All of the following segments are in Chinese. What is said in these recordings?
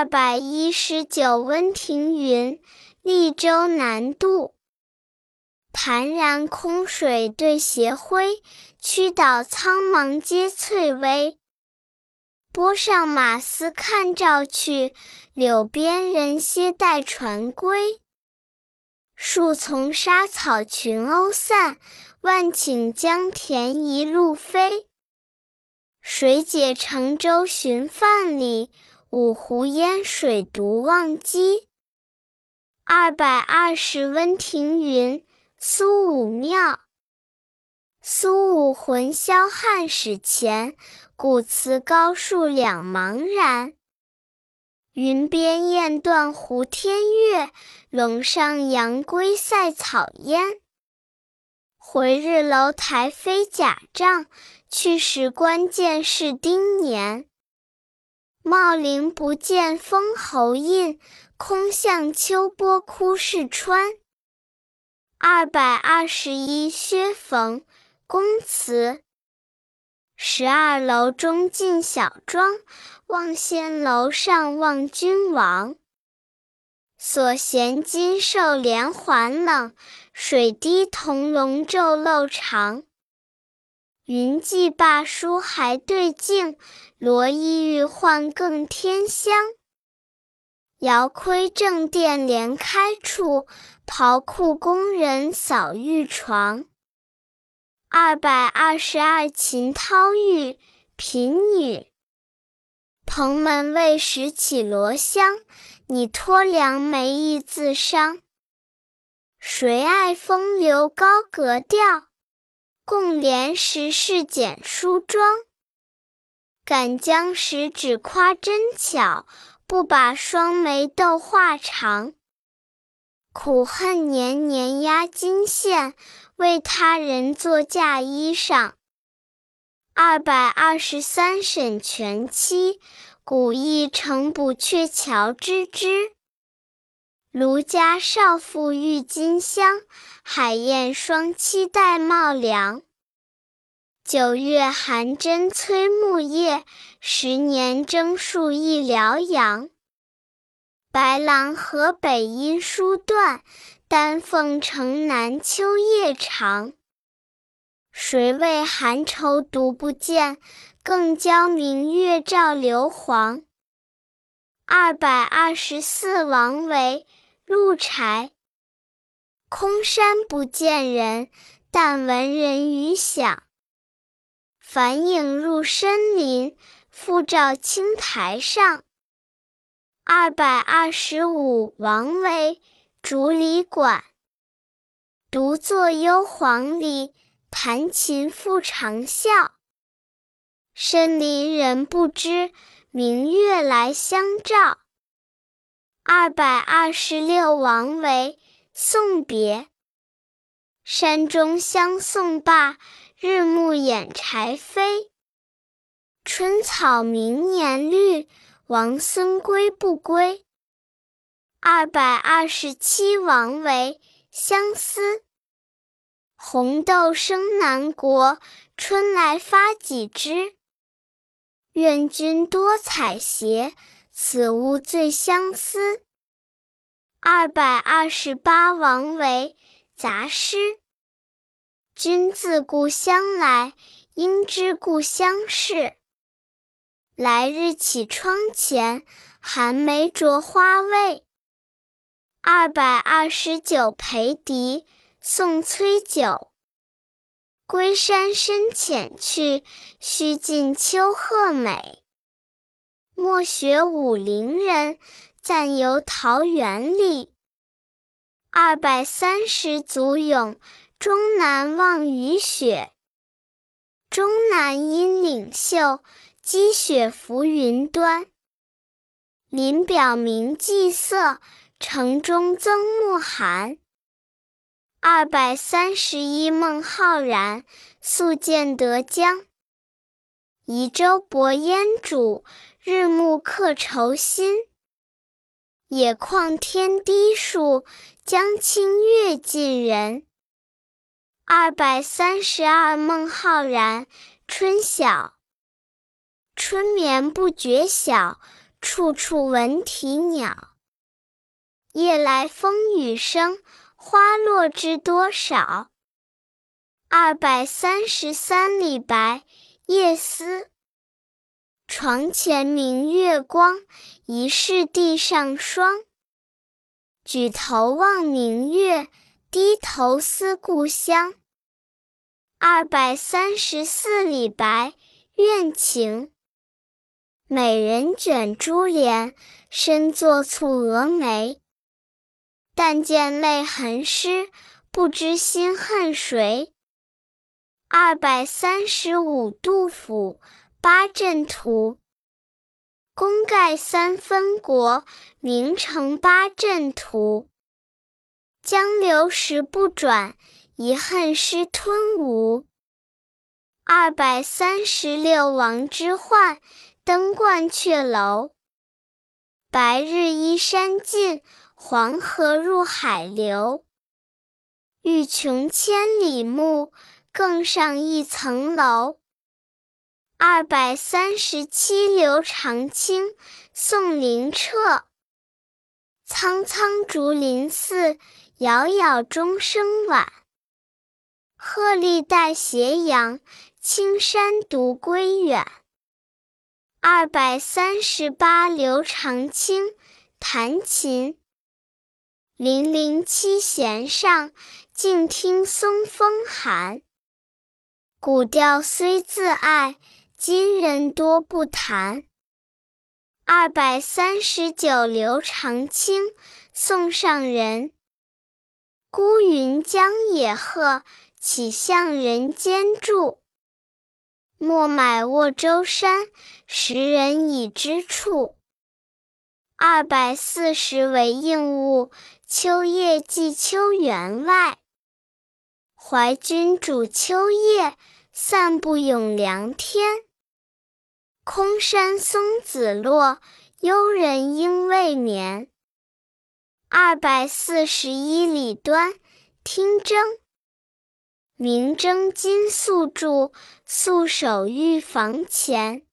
二百一十九，温庭筠，利州南渡。潭然空水对斜晖，曲岛苍茫接翠微。波上马嘶看照去，柳边人歇待船归。树丛沙草群鸥散，万顷江田一路飞。水解乘舟寻范蠡，五湖烟水独望鸡。二百二十，温庭筠，苏武庙。苏武魂销汉史前，古祠高树两茫然。云边雁断胡天月，陇上羊归塞草烟。回日楼台飞甲帐，去时关键是丁年。茂陵不见封侯印，空向秋波哭逝川。二百二十一，薛逢。宫词。十二楼中进小庄，望仙楼上望君王。所衔金兽连环冷，水滴铜龙昼漏长。云髻罢书还对镜，罗衣欲换更添香。遥窥正殿连开处，袍裤宫人扫玉床。二百二十二，秦涛玉，贫女。蓬门未识绮罗香，拟托良媒亦自伤。谁爱风流高格调？共怜时世简梳妆。敢将十指夸针巧，不把双眉斗画长。苦恨年年压金线。为他人作嫁衣裳。二百二十三，沈佺期，古意成补鹊桥之枝。卢家少妇郁金香，海燕双栖戴帽梁。九月寒针催木叶，十年征戍忆辽阳。白狼河北音书断。丹凤城南秋夜长，谁为寒愁独不见？更教明月照流黄。二百二十四，王维，鹿柴。空山不见人，但闻人语响。返影入深林，复照青苔上。二百二十五，王维。竹里馆，独坐幽篁里，弹琴复长啸。深林人不知，明月来相照。二百二十六，王维，送别。山中相送罢，日暮掩柴扉。春草明年绿，王孙归不归？二百二十七，王维，相思。红豆生南国，春来发几枝。愿君多采撷，此物最相思。二百二十八，王维，杂诗。君自故乡来，应知故乡事。来日绮窗前，寒梅著花未？二百二十九，裴迪，送崔九。归山深浅去，须尽秋鹤美。莫学武陵人，暂游桃源里。二百三十，祖咏，终南望雨雪。终南阴岭秀，积雪浮云端。林表明霁色。城中增暮寒。二百三十一，孟浩然，宿建德江。移舟泊烟渚，日暮客愁新。野旷天低树，江清月近人。二百三十二，孟浩然，春晓。春眠不觉晓，处处闻啼鸟。夜来风雨声，花落知多少。二百三十三李白，夜思。床前明月光，疑是地上霜。举头望明月，低头思故乡。二百三十四李白，怨情。美人卷珠帘，身坐蹙蛾眉。但见泪痕湿，不知心恨谁。二百三十五，杜甫。八阵图，功盖三分国，名成八阵图。江流石不转，遗恨失吞吴。二百三十六，王之涣，登鹳雀楼。白日依山尽，黄河入海流。欲穷千里目，更上一层楼。二百三十七，刘长卿送灵彻。苍苍竹林寺，杳杳钟声晚。鹤唳带斜阳，青山独归远。二百三十八，刘长卿弹琴。零零七弦上，静听松风寒。古调虽自爱。今人多不谈。二百三十九，刘长卿送上人。孤云将野鹤，岂向人间住？莫买沃洲山，时人已知处。二百四十，为应物，秋夜寄秋园外。怀君煮秋夜，散步咏凉天。空山松子落，幽人应未眠。二百四十一，李端听筝。明筝今宿住，宿守御房前。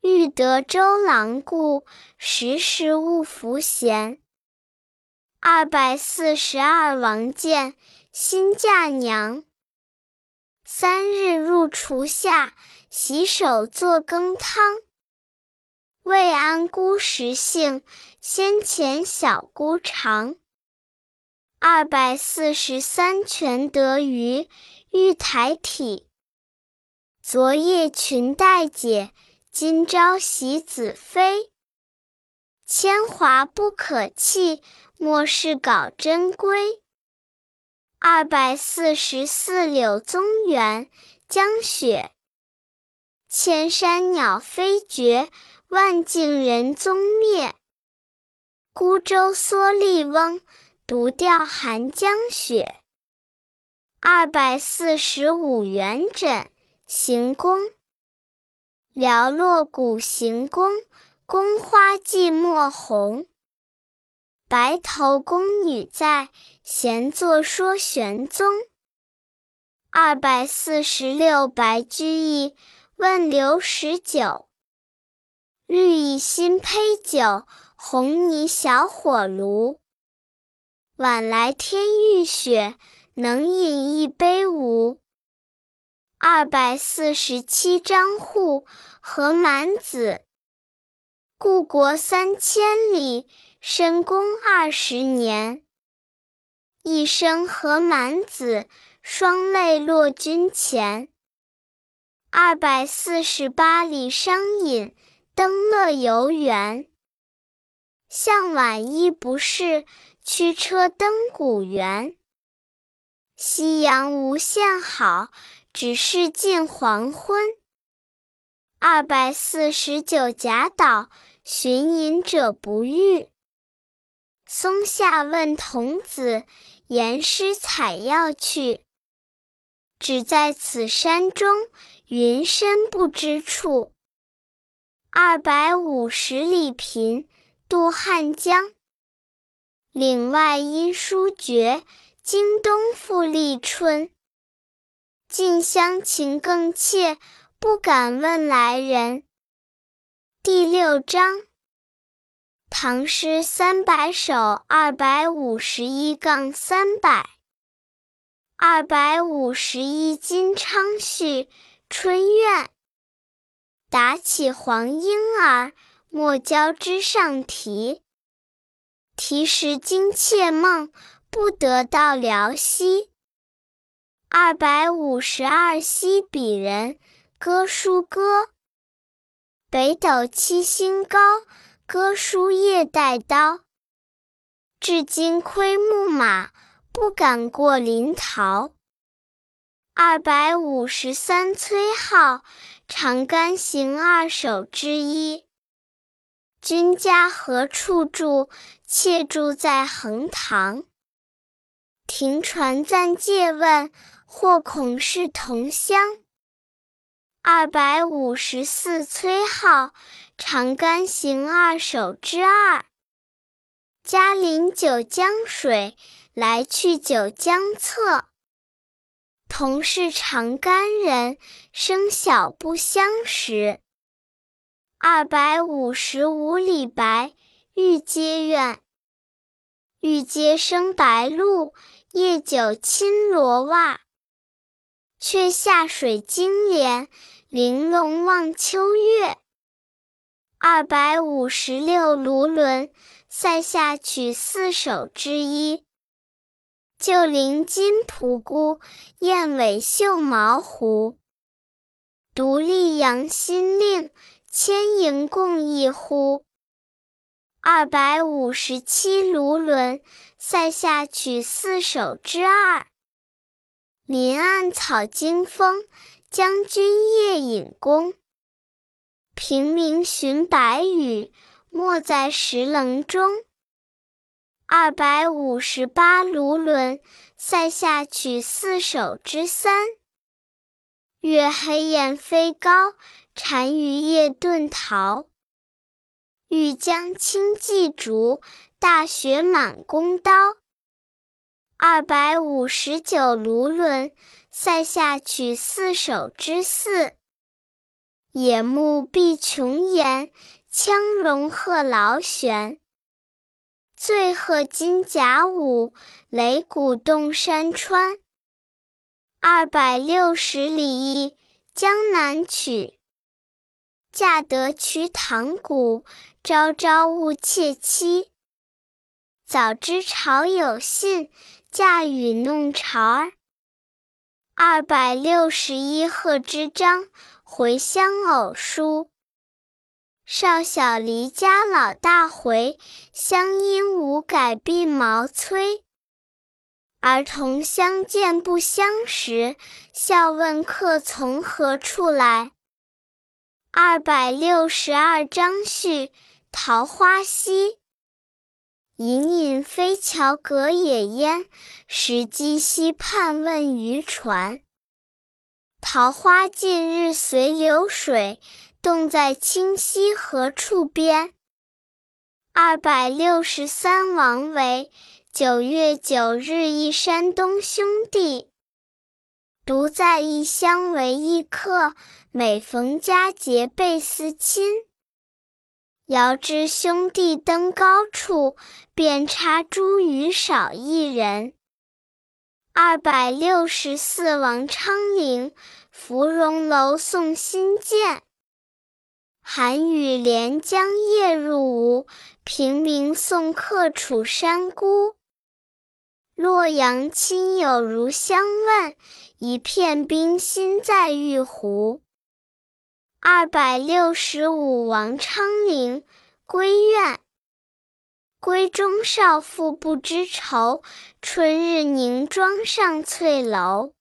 欲得周郎顾，时时勿拂弦。二百四十二，王建新嫁娘。三日入厨下。洗手作羹汤，未安姑食性，先前小姑尝。二百四十三，全得鱼玉台体。昨夜裙带解，今朝喜子妃。铅华不可弃，莫使稿珍归。二百四十四，柳宗元江雪。千山鸟飞绝，万径人踪灭。孤舟蓑笠翁，独钓寒江雪。二百四十五，元稹行宫。寥落古行宫，宫花寂寞红。白头宫女在，闲坐说玄宗。二百四十六，白居易。问刘十九，绿蚁新醅酒，红泥小火炉。晚来天欲雪，能饮一杯无？二百四十七，张祜和满子。故国三千里，深宫二十年。一生何满子，双泪落君前。二百四十八，李商隐登乐游原。向晚意不适，驱车登古原。夕阳无限好，只是近黄昏。二百四十九，贾岛寻隐者不遇。松下问童子，言师采药去。只在此山中。云深不知处。二百五十里平渡汉江。岭外音书绝，经冬复历春。近乡情更怯，不敢问来人。第六章。唐诗三百首二百五十一杠三百，二百五十一金昌绪春怨。打起黄莺儿，莫教枝上啼。啼时惊妾梦，不得到辽西。二百五十二西鄙人，歌书歌。北斗七星高，歌书夜带刀。至今窥牧马，不敢过临洮。二百五十三崔颢，长干行二首之一。君家何处住？妾住在横塘。停船暂借问，或恐是同乡。二百五十四崔颢，长干行二首之二。嘉陵九江水，来去九江侧。同是长干人，生小不相识。二百五十五李白，玉阶怨。玉阶生白露，夜久侵罗袜。却下水晶帘，玲珑望秋月。二百五十六卢纶，塞下曲四首之一。旧林金蒲姑，燕尾绣毛狐。独立扬新令，千营共一呼。二百五十七卢纶，塞下曲四首之二。林暗草惊风，将军夜引弓。平明寻白羽，没在石棱中。二百五十八卢纶，塞下曲四首之三。月黑雁飞高，单于夜遁逃。欲将轻骑逐，大雪满弓刀。二百五十九卢纶，塞下曲四首之四。野牧必穷言，羌戎贺劳旋。醉鹤金甲舞，擂鼓动山川。二百六十里，江南曲。驾得瞿塘鼓，朝朝误妾期。早知朝有信，驾雨弄潮儿。二百六十一贺知章，回乡偶书。少小离家老大回，乡音无改鬓毛衰。儿童相见不相识，笑问客从何处来。二百六十二张序，桃花溪。隐隐飞桥隔野烟，石矶西畔问渔船。桃花尽日随流水。洞在清溪何处边？二百六十三王维，九月九日忆山东兄弟。独在异乡为异客，每逢佳节倍思亲。遥知兄弟登高处，遍插茱萸少一人。二百六十四王昌龄，芙蓉楼送辛渐。寒雨连江夜入吴，平明送客楚山孤。洛阳亲友如相问，一片冰心在玉壶。二百六十五王昌龄归怨。闺中少妇不知愁，春日凝妆上翠楼。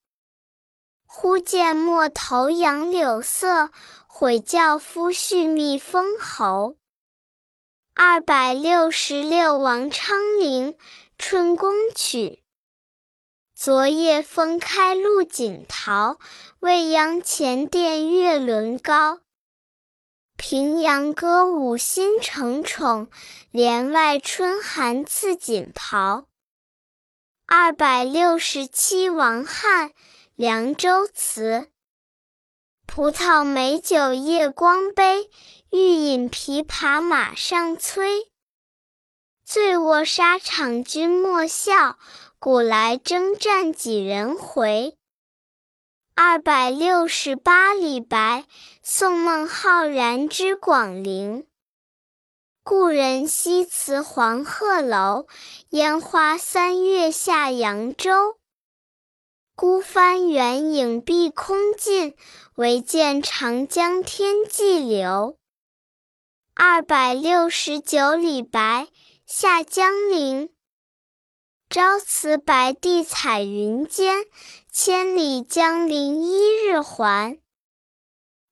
忽见陌头杨柳色。悔教夫婿觅封侯。二百六十六王昌龄春宫曲。昨夜风开露井桃，未央前殿月轮高。平阳歌舞新承宠，帘外春寒赐锦袍。二百六十七王翰凉州词。葡萄美酒夜光杯，欲饮琵琶马上催。醉卧沙场君莫笑，古来征战几人回。二百六十八李白，宋孟浩然之广陵。故人西辞黄鹤楼，烟花三月下扬州。孤帆远影碧空尽，唯见长江天际流。二百六十九里白，下江陵。朝辞白帝彩云间，千里江陵一日还。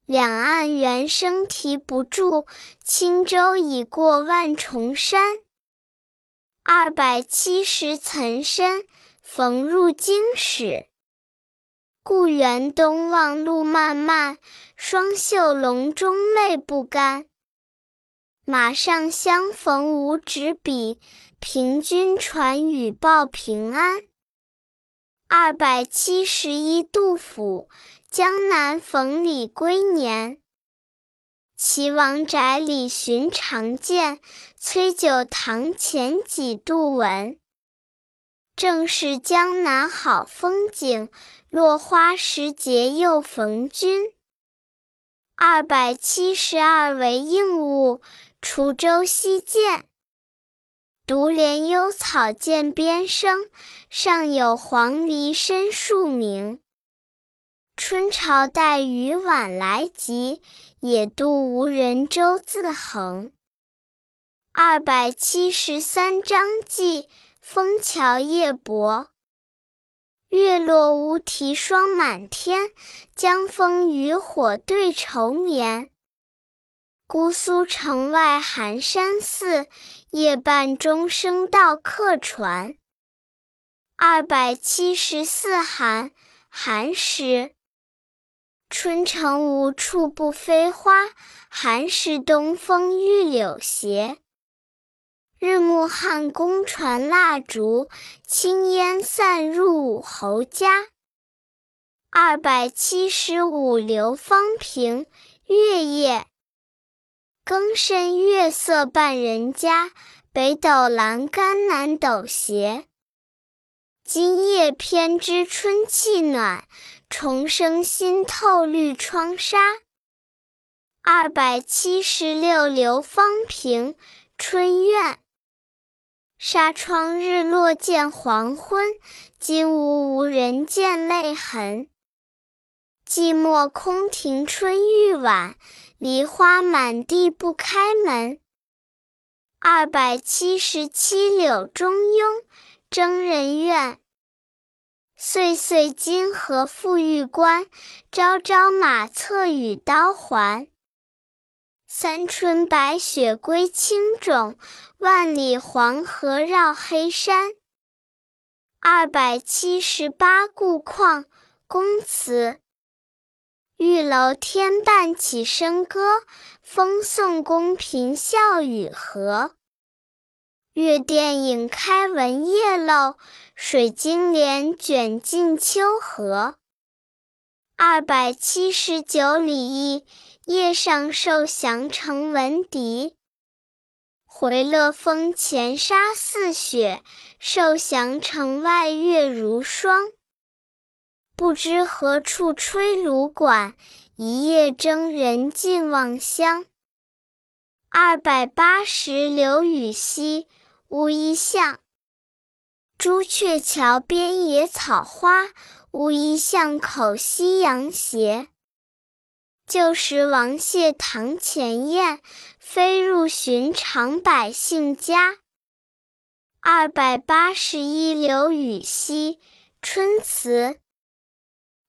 两岸猿声啼不住，轻舟已过万重山。二百七十岑参，逢入京使。故园东望路漫漫，双袖龙钟泪不干。马上相逢无纸笔，凭君传语报平安。二百七十一，杜甫。江南逢李龟年，岐王宅里寻常见，崔九堂前几度闻。正是江南好风景，落花时节又逢君。二百七十二，为应物。滁州西涧，独怜幽草涧边生，上有黄鹂深树鸣。春潮带雨晚来急，野渡无人舟自横。二百七十三，张继，枫桥夜泊。月落乌啼霜满天，江枫渔火对愁眠。姑苏城外寒山寺，夜半钟声到客船。二百七十四，寒寒食。春城无处不飞花，寒食东风御柳斜。日暮汉宫传蜡烛，轻烟散入五侯家。二百七十五，刘方平，月夜。更深月色半人家，北斗阑干南斗斜。今夜偏知春气暖，重生新透绿窗纱。二百七十六，刘方平，春怨。纱窗日落见黄昏，金屋无人见泪痕。寂寞空庭春欲晚。梨花满地不开门。二百七十七，柳中庸，征人怨。岁岁金河复玉关，朝朝马策与刀还。三春白雪归青冢，万里黄河绕黑山。二百七十八，故况，宫词。玉楼天半起笙歌，风送宫嫔笑语和。月殿影开闻夜漏，水晶帘卷进秋荷。二百七十九里驿，夜上受降城闻笛。回乐峰前沙似雪，受降城外月如霜。不知何处吹芦管，一夜征人尽望乡。二百八十，刘禹锡，乌衣巷。朱雀桥边野草花，乌衣巷口夕阳斜。旧时王谢堂前燕，飞入寻常百姓家。二百八十一，刘禹锡，春词。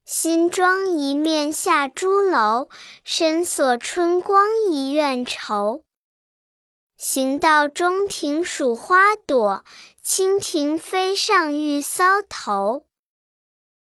新妆一面下朱楼，深锁春光一院愁。行到中庭数花朵，蜻蜓飞上玉搔头。